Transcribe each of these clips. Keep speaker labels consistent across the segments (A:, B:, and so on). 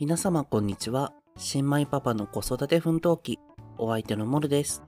A: 皆様こんにちは。新米パパの子育て奮闘記、お相手のモルです。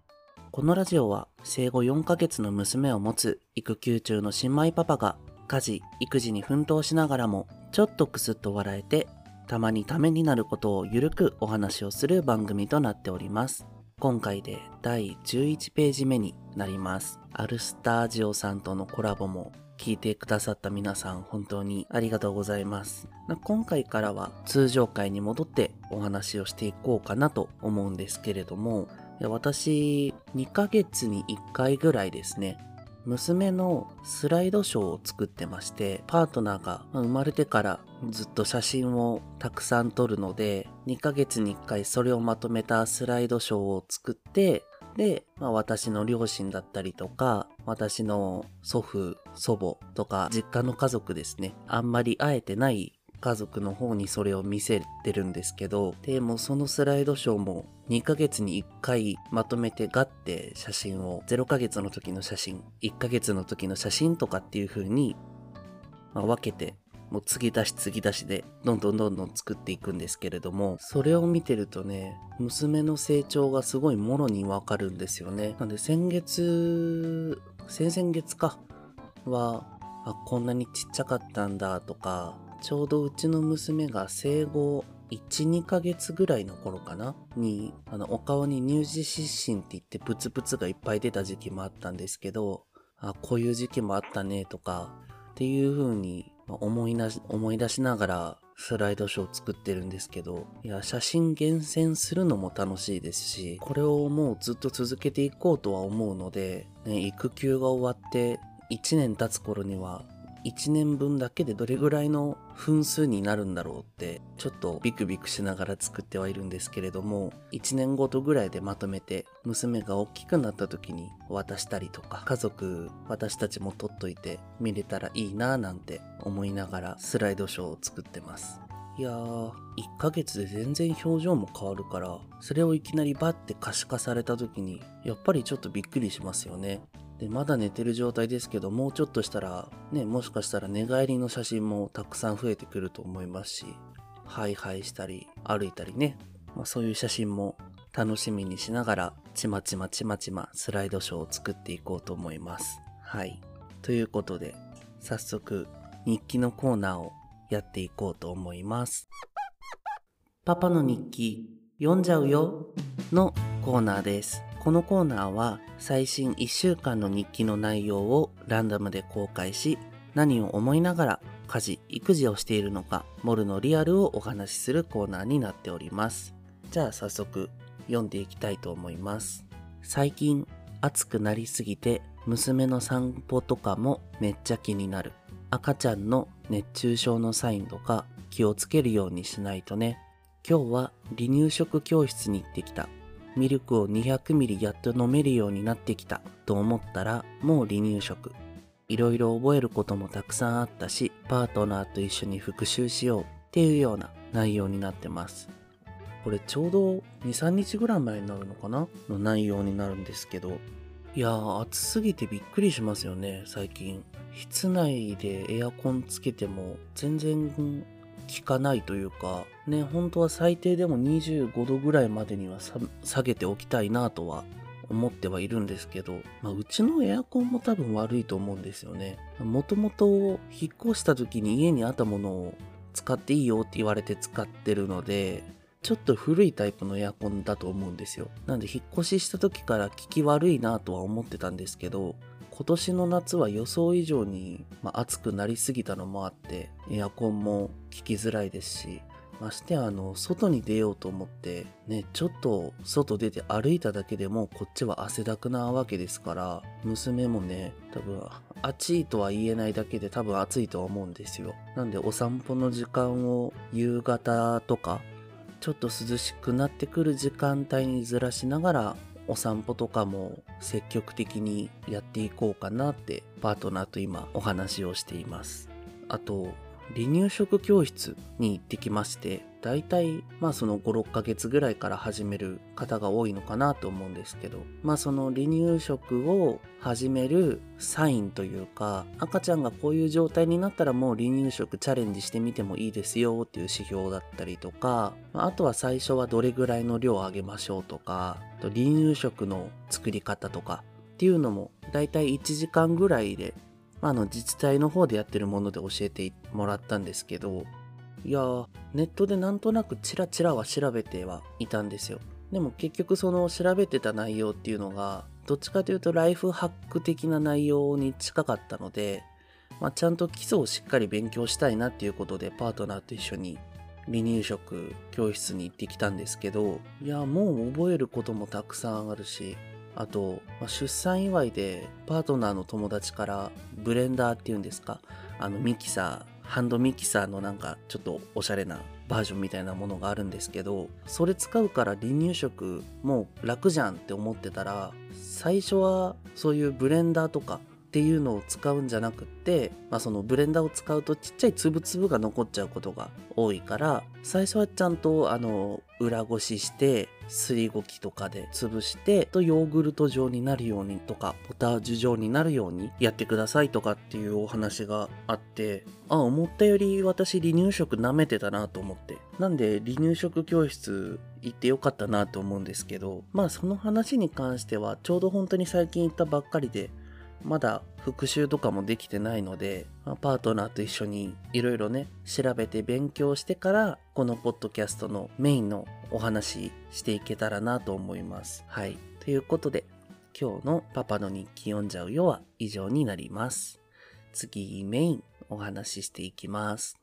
A: このラジオは生後4ヶ月の娘を持つ育休中の新米パパが家事、育児に奮闘しながらもちょっとクスッと笑えてたまにためになることをゆるくお話をする番組となっております。今回で第11ページ目になります。アルスタージオさんとのコラボも聞いてくださった皆さん本当にありがとうございます。今回からは通常回に戻ってお話をしていこうかなと思うんですけれども、私2ヶ月に1回ぐらいですね、娘のスライドショーを作ってまして、パートナーが生まれてからずっと写真をたくさん撮るので、2ヶ月に1回それをまとめたスライドショーを作って、で、まあ、私の両親だったりとか、私の祖父、祖母とか、実家の家族ですね。あんまり会えてない家族の方にそれを見せてるんですけど、でもそのスライドショーも2ヶ月に1回まとめてガッて写真を、0ヶ月の時の写真、1ヶ月の時の写真とかっていう風に、分けてもう継ぎ足し継ぎ足しでどんどんどんどん作っていくんですけれどもそれを見てるとね娘の成長がすごいもろにわかるんですよねなんで先月先々月か。はあこんなにちっちゃかったんだとかちょうどうちの娘が生後12ヶ月ぐらいの頃かな。にあのお顔に乳児湿疹って言ってプツプツがいっぱい出た時期もあったんですけどあこういう時期もあったねとかっていう風に思いなし思い出しながらスライドショーを作ってるんですけど、いや、写真厳選するのも楽しいですし、これをもうずっと続けていこうとは思うので、ね、育休が終わって1年経つ頃には、1年分だけでどれぐらいの分数になるんだろうって、ちょっとビクビクしながら作ってはいるんですけれども、1年ごとぐらいでまとめて、娘が大きくなった時に渡したりとか、家族、私たちも撮っといて見れたらいいなぁなんて思いながらスライドショーを作ってます。いやー、1ヶ月で全然表情も変わるから、それをいきなりバッて可視化された時に、やっぱりちょっとびっくりしますよね。でまだ寝てる状態ですけどもうちょっとしたらねもしかしたら寝返りの写真もたくさん増えてくると思いますしハイハイしたり歩いたりね、まあ、そういう写真も楽しみにしながらちまちまちまちまスライドショーを作っていこうと思います。はい。ということで早速日記のコーナーをやっていこうと思います。パパの日記読んじゃうよのコーナーです。このコーナーは最新1週間の日記の内容をランダムで公開し何を思いながら家事育児をしているのかモルのリアルをお話しするコーナーになっております。じゃあ早速読んでいきたいと思います。最近暑くなりすぎて娘の散歩とかもめっちゃ気になる。赤ちゃんの熱中症のサインとか気をつけるようにしないとね今日は離乳食教室に行ってきたミルクを200ミリやっと飲めるようになってきたと思ったらもう離乳食。いろいろ覚えることもたくさんあったし、パートナーと一緒に復習しようっていうような内容になってます。これちょうど2、3日ぐらい前になるのかな？の内容になるんですけど。いやー、暑すぎてびっくりしますよね、最近。室内でエアコンつけても全然効かないというか、ね、本当は最低でも25度ぐらいまでには下げておきたいなとは思ってはいるんですけど、まあ、うちのエアコンも多分悪いと思うんですよね。もともと引っ越した時に家にあったものを使っていいよって言われて使ってるので、ちょっと古いタイプのエアコンだと思うんですよ。なんで引っ越しした時から効き悪いなとは思ってたんですけど、今年の夏は予想以上に、まあ、暑くなりすぎたのもあってエアコンも効きづらいですしましてあの外に出ようと思ってねちょっと外出て歩いただけでもこっちは汗だくなわけですから娘もね多分暑いとは言えないだけで多分暑いとは思うんですよ。なんでお散歩の時間を夕方とかちょっと涼しくなってくる時間帯にずらしながらお散歩とかも積極的にやっていこうかなってパートナーと今お話をしています。あと、離乳食教室に行ってきまして、大体まあその56ヶ月ぐらいから始める方が多いのかなと思うんですけどまあその離乳食を始めるサインというか赤ちゃんがこういう状態になったらもう離乳食チャレンジしてみてもいいですよっていう指標だったりとかあとは最初はどれぐらいの量をあげましょうとか離乳食の作り方とかっていうのも大体1時間ぐらいでまあ、あの自治体の方でやってるもので教えてもらったんですけどいやーネットでなんとなくチラチラは調べてはいたんですよ。でも結局その調べてた内容っていうのがどっちかというとライフハック的な内容に近かったので、まあ、ちゃんと基礎をしっかり勉強したいなっていうことでパートナーと一緒に離乳食教室に行ってきたんですけどいやもう覚えることもたくさんあるしあと、まあ、出産祝いでパートナーの友達からブレンダーっていうんですかあのミキサーハンドミキサーのなんかちょっとおしゃれなバージョンみたいなものがあるんですけどそれ使うから離乳食もう楽じゃんって思ってたら最初はそういうブレンダーとかっていうのを使うんじゃなくって、まあ、そのブレンダーを使うとちっちゃい粒々が残っちゃうことが多いから最初はちゃんとあの裏ごししてすりこぎとかで潰してとヨーグルト状になるようにとかポタージュ状になるようにやってくださいとかっていうお話があってあ思ったより私離乳食舐めてたなと思って。なんで離乳食教室行ってよかったなと思うんですけどまあその話に関してはちょうど本当に最近行ったばっかりでまだ復習とかもできてないので、まあ、パートナーと一緒にいろいろね、調べて勉強してから、このポッドキャストのメインのお話していけたらなと思います。はい。ということで、今日のパパの日記読んじゃうよは以上になります。次、メインお話ししていきます。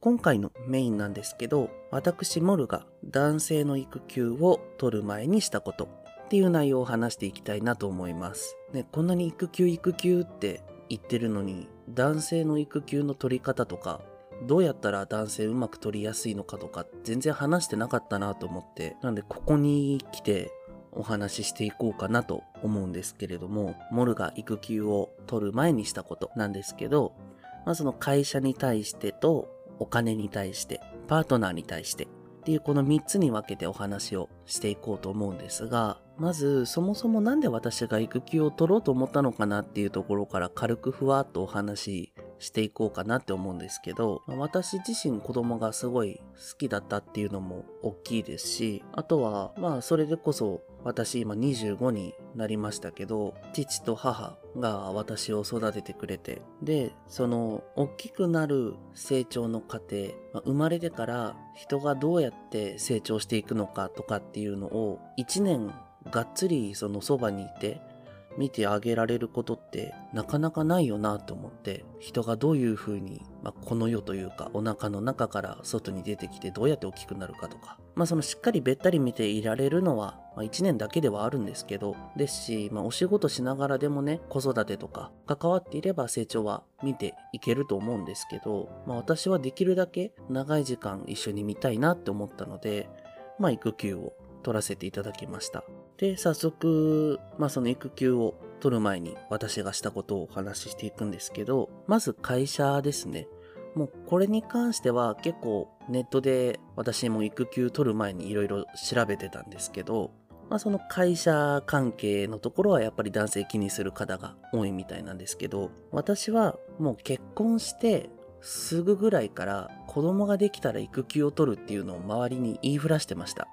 A: 今回のメインなんですけど、私モルが男性の育休を取る前にしたことっていう内容を話していきたいなと思います。ね、こんなに育休育休って言ってるのに、男性の育休の取り方とか、どうやったら男性うまく取りやすいのかとか、全然話してなかったなと思って、なんでここに来てお話ししていこうかなと思うんですけれども、モルが育休を取る前にしたことなんですけど、まあその会社に対してと、お金に対して、パートナーに対して、っていうこの3つに分けてお話をしていこうと思うんですが、まずそもそも何で私が育休を取ろうと思ったのかなっていうところから軽くふわっとお話ししていこうかなって思うんですけど、私自身子供がすごい好きだったっていうのも大きいですし、あとはまあそれでこそ私今25になりましたけど、父と母が私を育ててくれて、で、その大きくなる成長の過程、生まれてから人がどうやって成長していくのかとかっていうのを1年がっつりそのそばにいて見てあげられることってなかなかないよなと思って人がどういう風に、まあ、この世というかお腹の中から外に出てきてどうやって大きくなるかとかまあそのしっかりべったり見ていられるのは、まあ、1年だけではあるんですけどですし、まあ、お仕事しながらでもね子育てとか関わっていれば成長は見ていけると思うんですけど、まあ、私はできるだけ長い時間一緒に見たいなって思ったのでまあ育休を取らせていただきました。で、早速、まあその育休を取る前に私がしたことをお話ししていくんですけど、まず会社ですね。もうこれに関しては結構ネットで私も育休取る前にいろいろ調べてたんですけど、まあその会社関係のところはやっぱり男性気にする方が多いみたいなんですけど、私はもう結婚してすぐぐらいから子供ができたら育休を取るっていうのを周りに言いふらしてました。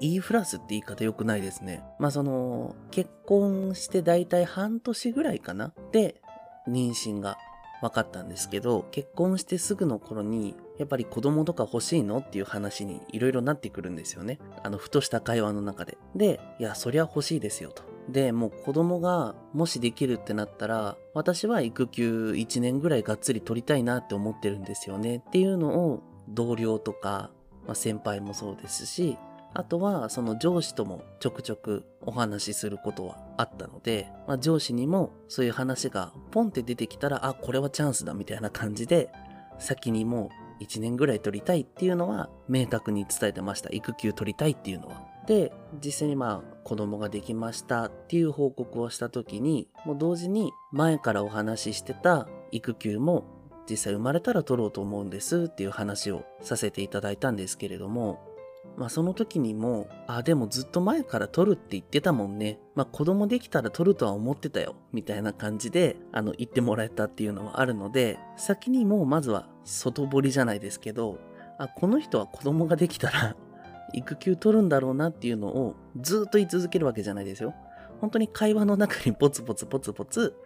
A: 言いふらすって言い方良くないですね。まあその、結婚してだいたい半年ぐらいかな？で、妊娠が分かったんですけど、結婚してすぐの頃に、やっぱり子供とか欲しいの？っていう話にいろいろなってくるんですよね。あの、ふとした会話の中で。で、いや、そりゃ欲しいですよと。で、もう子供がもしできるってなったら、私は育休1年ぐらいがっつり取りたいなって思ってるんですよねっていうのを同僚とか、まあ、先輩もそうですし、あとはその上司ともちょくちょくお話しすることはあったので、まあ、上司にもそういう話がポンって出てきたら、あ、これはチャンスだみたいな感じで、先にもう1年ぐらい取りたいっていうのは明確に伝えてました。育休取りたいっていうのは。で、実際にまあ子供ができましたっていう報告をした時に、もう同時に前からお話ししてた育休も実際生まれたら取ろうと思うんですっていう話をさせていただいたんですけれども、まあその時にも、あ、でもずっと前から取るって言ってたもんね。まあ子供できたら取るとは思ってたよ。みたいな感じで、あの、言ってもらえたっていうのはあるので、先にもうまずは外堀じゃないですけど、あ、この人は子供ができたら育休取るんだろうなっていうのをずっと言い続けるわけじゃないですよ。本当に会話の中にポツポツポツポツ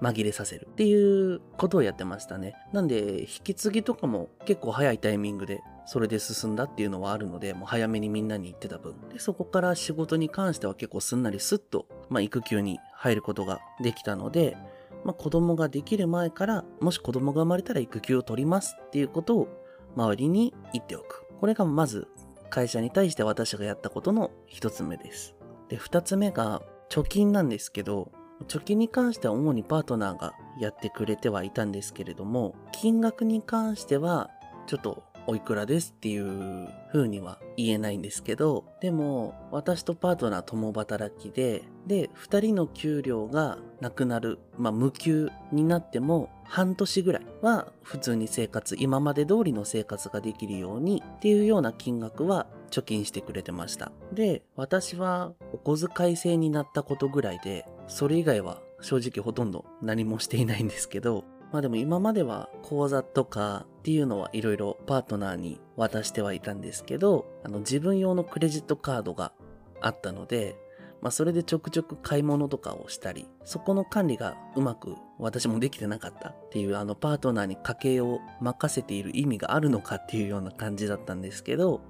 A: 紛れさせるっていうことをやってましたね。なんで、引き継ぎとかも結構早いタイミングでそれで進んだっていうのはあるので、もう早めにみんなに言ってた分。で、そこから仕事に関しては結構すんなりスッと、まあ、育休に入ることができたので、まあ、子供ができる前から、もし子供が生まれたら育休を取りますっていうことを周りに言っておく。これがまず会社に対して私がやったことの一つ目です。で、二つ目が貯金なんですけど、貯金に関しては主にパートナーがやってくれてはいたんですけれども、金額に関してはちょっとおいくらですっていう風には言えないんですけど、でも私とパートナー共働きで、で、二人の給料がなくなる、まあ無給になっても半年ぐらいは普通に生活、今まで通りの生活ができるようにっていうような金額は貯金してくれてました。で、私はお小遣い制になったことぐらいで、それ以外は正直ほとんど何もしていないんですけど、まあでも今までは口座とかっていうのはいろいろパートナーに渡してはいたんですけど、あの自分用のクレジットカードがあったので、まあそれでちょくちょく買い物とかをしたり、そこの管理がうまく私もできてなかったっていうあのパートナーに家計を任せている意味があるのかっていうような感じだったんですけど、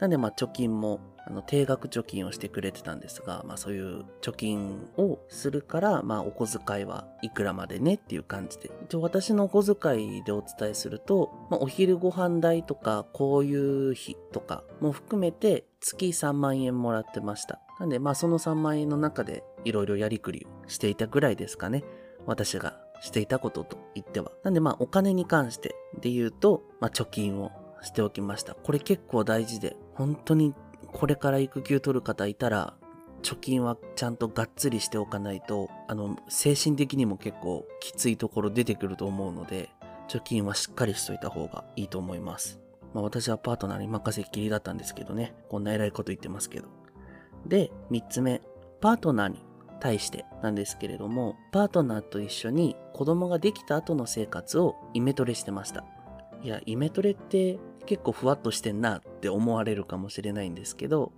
A: なんでまあ貯金もあの定額貯金をしてくれてたんですが、まあそういう貯金をするから、まあお小遣いはいくらまでねっていう感じで。一応私のお小遣いでお伝えすると、まあお昼ご飯代とか、こういう日とかも含めて月3万円もらってました。なんでまあその3万円の中でいろいろやりくりをしていたぐらいですかね。私がしていたことと言っては。なんでまあお金に関してで言うと、まあ貯金をしておきました。これ結構大事で、本当にこれから育休取る方いたら、貯金はちゃんとがっつりしておかないと、あの、精神的にも結構きついところ出てくると思うので、貯金はしっかりしといた方がいいと思います。まあ私はパートナーに任せっきりだったんですけどね、こんな偉いこと言ってますけど。で、三つ目、パートナーに対してなんですけれども、パートナーと一緒に子供ができた後の生活をイメトレしてました。いや、イメトレって結構ふわっとしてんなって思われるかもしれないんですけど、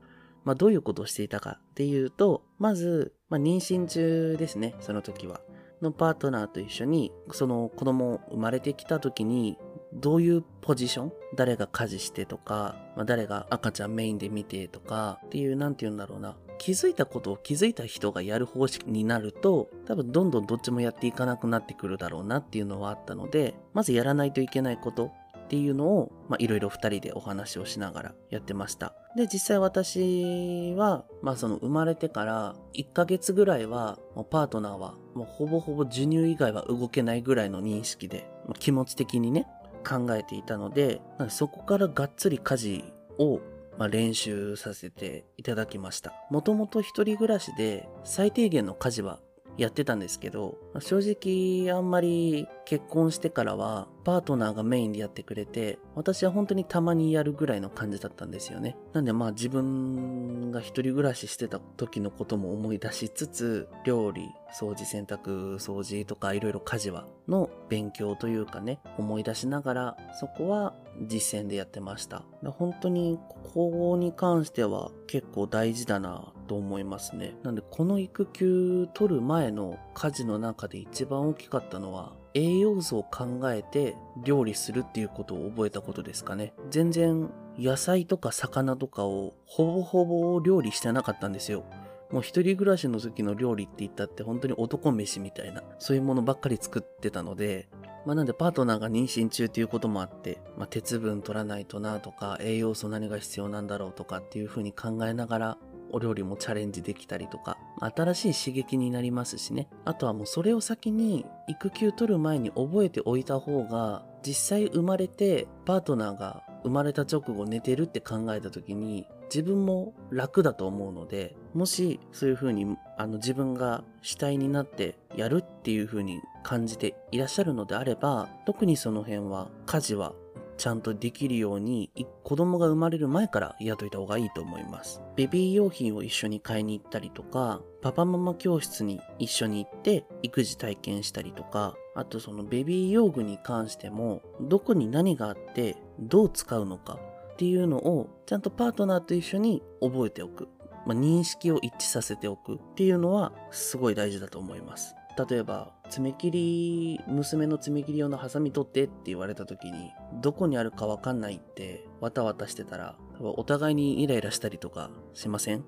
A: まあどういうことをしていたかっていうと、まず、まあ妊娠中ですね、その時は。のパートナーと一緒に、その子供生まれてきた時に、どういうポジション誰が家事してとか、まあ、誰が赤ちゃんメインで見てとかっていう、なんて言うんだろうな。気づいたことを気づいた人がやる方式になると、多分どんどんどっちもやっていかなくなってくるだろうなっていうのはあったので、まずやらないといけないことっていうのを、まあ、いろいろ二人でお話をしながらやってました。で、実際私は、まあ、その生まれてから1ヶ月ぐらいは、パートナーは、もうほぼほぼ授乳以外は動けないぐらいの認識で、気持ち的にね、考えていたので、そこからがっつり家事をまあ、練習させていただきました。もともと一人暮らしで最低限の家事はやってたんですけど、ま正直あんまり結婚してからはパートナーがメインでやってくれて、私は本当にたまにやるぐらいの感じだったんですよね。なんでまあ自分が一人暮らししてた時のことも思い出しつつ、料理、掃除、洗濯、掃除とかいろいろ家事はの勉強というかね、思い出しながら、そこは実践でやってました。本当にここに関しては結構大事だなと思いますね。なんでこの育休取る前の家事の中で一番大きかったのは栄養素を考えて料理するっていうことを覚えたことですかね。全然野菜とか魚とかをほぼほぼ料理してなかったんですよ。もう一人暮らしの時の料理って言ったって本当に男飯みたいな、そういうものばっかり作ってたので、まあなんでパートナーが妊娠中っていうこともあって、まあ鉄分取らないとなとか、栄養素何が必要なんだろうとかっていうふうに考えながらお料理もチャレンジできたりとか、新しい刺激になりますしね。あとはもうそれを先に育休取る前に覚えておいた方が、実際生まれてパートナーが生まれた直後寝てるって考えた時に自分も楽だと思うので、もしそういう風にあの自分が主体になってやるっていう風に感じていらっしゃるのであれば、特にその辺は家事はちゃんとできるように子供が生まれる前からやっといた方がいいと思います。ベビー用品を一緒に買いに行ったりとか、パパママ教室に一緒に行って育児体験したりとか、あとそのベビー用具に関してもどこに何があってどう使うのかっていうのをちゃんとパートナーと一緒に覚えておく。まあ、認識を一致させておくっていうのはすごい大事だと思います。例えば、爪切り、娘の爪切り用のハサミ取ってって言われた時に、どこにあるかわかんないってわたわたしてたら、お互いにイライラしたりとかしません？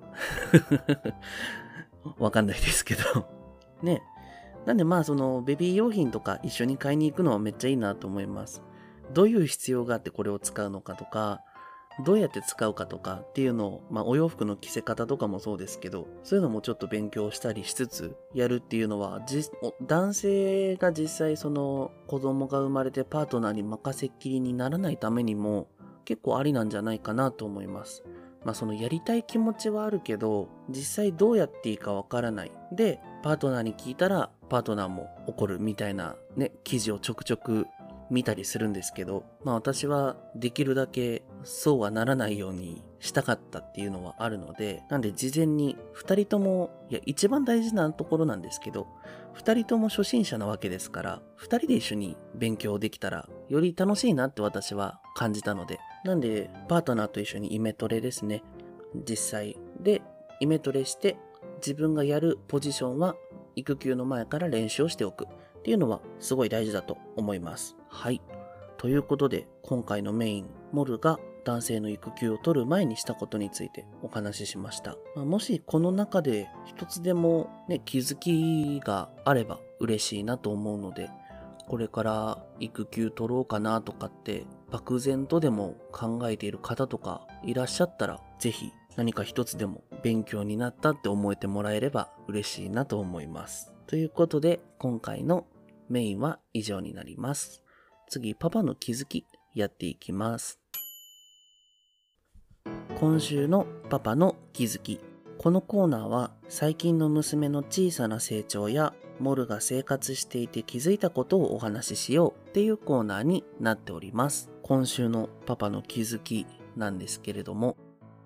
A: わかんないですけどね。なんでまあそのベビー用品とか一緒に買いに行くのはめっちゃいいなと思います。どういう必要があってこれを使うのかとか、どうやって使うかとかっていうのを、まあ、お洋服の着せ方とかもそうですけど、そういうのもちょっと勉強したりしつつやるっていうのは、男性が実際その子供が生まれてパートナーに任せっきりにならないためにも結構ありなんじゃないかなと思います。まあそのやりたい気持ちはあるけど、実際どうやっていいかわからない。で、パートナーに聞いたら、パートナーも怒るみたいなね、記事をちょくちょく見たりするんですけど、まあ私はできるだけそうはならないようにしたかったっていうのはあるので、なんで事前に2人とも、いや一番大事なところなんですけど、2人とも初心者なわけですから、2人で一緒に勉強できたら、より楽しいなって私は感じたので、なんでパートナーと一緒にイメトレですね、実際でイメトレして自分がやるポジションは育休の前から練習をしておく。っていうのはすごい大事だと思います。はい。ということで、今回のメイン、モルが男性の育休を取る前にしたことについてお話ししました。まあ、もしこの中で一つでもね、気づきがあれば嬉しいなと思うので、これから育休取ろうかなとかって漠然とでも考えている方とかいらっしゃったら、ぜひ何か一つでも勉強になったって思えてもらえれば嬉しいなと思います。ということで、今回のメインは以上になります。次、パパの気づきやっていきます。今週のパパの気づき。このコーナーは最近の娘の小さな成長やモルが生活していて気づいたことをお話ししようっていうコーナーになっております。今週のパパの気づきなんですけれども、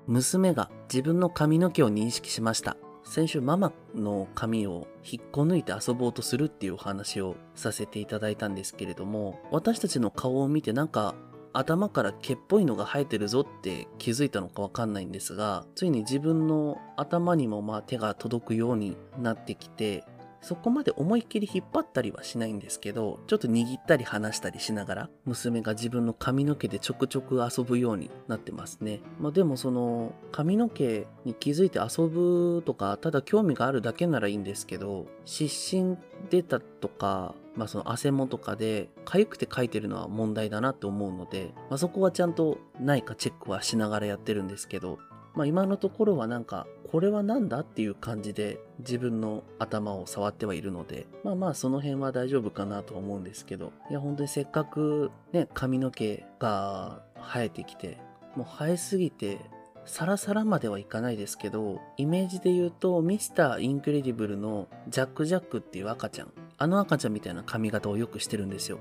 A: 娘が自分の髪の毛を認識しました。先週ママの髪を引っこ抜いて遊ぼうとするっていうお話をさせていただいたんですけれども、私たちの顔を見てなんか頭から毛っぽいのが生えてるぞって気づいたのかわかんないんですが、ついに自分の頭にもまあ手が届くようになってきて、そこまで思いっきり引っ張ったりはしないんですけど、ちょっと握ったり離したりしながら、娘が自分の髪の毛でちょくちょく遊ぶようになってますね。まあでもその、髪の毛に気づいて遊ぶとか、ただ興味があるだけならいいんですけど、湿疹出たとか、まあそのあせもとかで、痒くて掻いてるのは問題だなって思うので、まあそこはちゃんとないかチェックはしながらやってるんですけど、まあ今のところはなんか、これは何だっていう感じで自分の頭を触ってはいるので、まあまあその辺は大丈夫かなと思うんですけど、いや本当にせっかくね、髪の毛が生えてきて、もう生えすぎてサラサラまではいかないですけど、イメージで言うと、ミスターインクレディブルのジャック・ジャックっていう赤ちゃん、あの赤ちゃんみたいな髪型をよくしてるんですよ。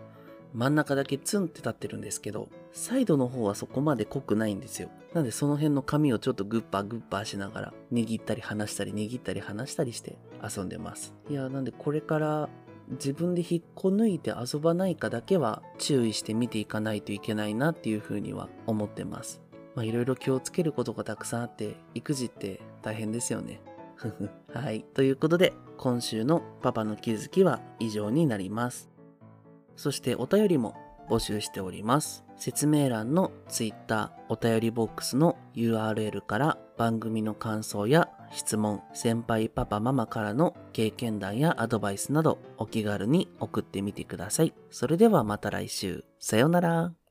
A: 真ん中だけツンって立ってるんですけど、サイドの方はそこまで濃くないんですよ。なんでその辺の髪をちょっとグッパグッパしながら、握ったり離したり握ったり離したりして遊んでます。いや、なんでこれから自分で引っこ抜いて遊ばないかだけは注意して見ていかないといけないなっていうふうには思ってます。まあいろいろ気をつけることがたくさんあって、育児って大変ですよね。はい。ということで、今週のパパの気づきは以上になります。そしてお便りも募集しております。説明欄の Twitter お便りボックスの URL から番組の感想や質問、先輩パパママからの経験談やアドバイスなどお気軽に送ってみてください。それではまた来週。さようなら。